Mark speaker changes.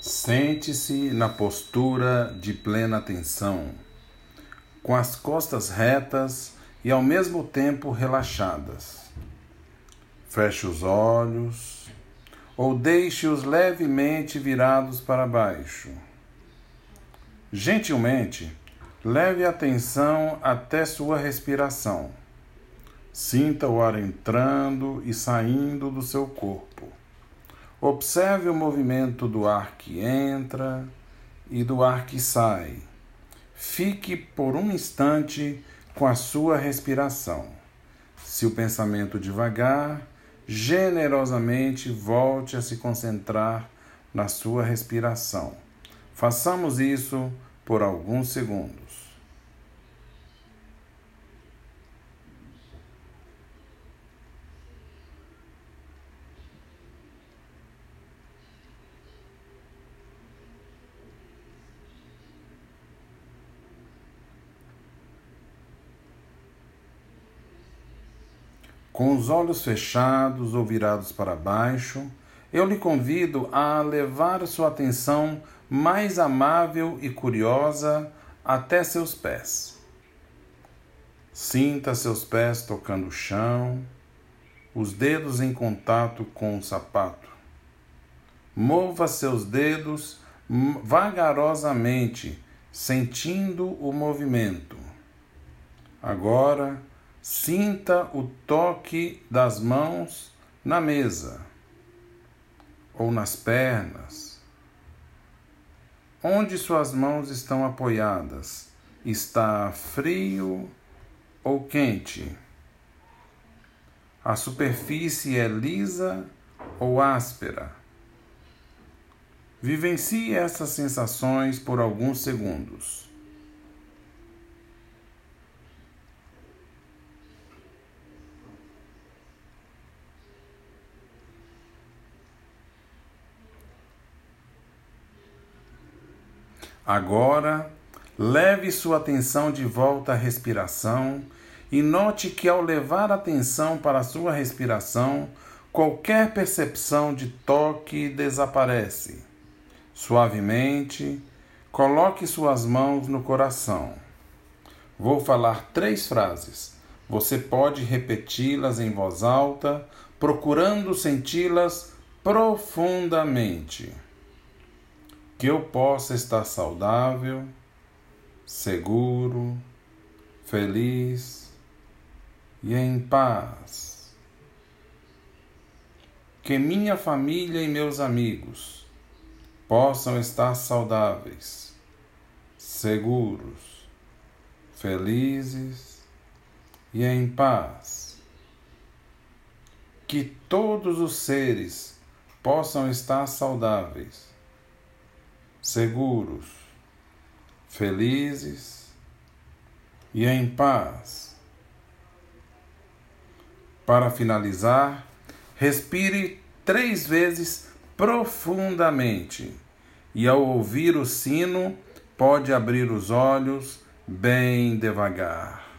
Speaker 1: Sente-se na postura de plena atenção, com as costas retas e ao mesmo tempo relaxadas. Feche os olhos ou deixe-os levemente virados para baixo. Gentilmente, leve a atenção até sua respiração. Sinta o ar entrando e saindo do seu corpo. Observe o movimento do ar que entra e do ar que sai. Fique por um instante com a sua respiração. Se o pensamento devagar, generosamente volte a se concentrar na sua respiração. Façamos isso por alguns segundos. Com os olhos fechados ou virados para baixo, eu lhe convido a levar sua atenção mais amável e curiosa até seus pés. Sinta seus pés tocando o chão, os dedos em contato com o sapato. Mova seus dedos vagarosamente, sentindo o movimento. Agora, Sinta o toque das mãos na mesa ou nas pernas. Onde suas mãos estão apoiadas? Está frio ou quente? A superfície é lisa ou áspera? Vivencie essas sensações por alguns segundos. Agora, leve sua atenção de volta à respiração e note que ao levar a atenção para a sua respiração, qualquer percepção de toque desaparece. Suavemente, coloque suas mãos no coração. Vou falar três frases. Você pode repeti-las em voz alta, procurando senti-las profundamente que eu possa estar saudável, seguro, feliz e em paz. Que minha família e meus amigos possam estar saudáveis, seguros, felizes e em paz. Que todos os seres possam estar saudáveis seguros, felizes e em paz. Para finalizar, respire três vezes profundamente e, ao ouvir o sino, pode abrir os olhos bem devagar.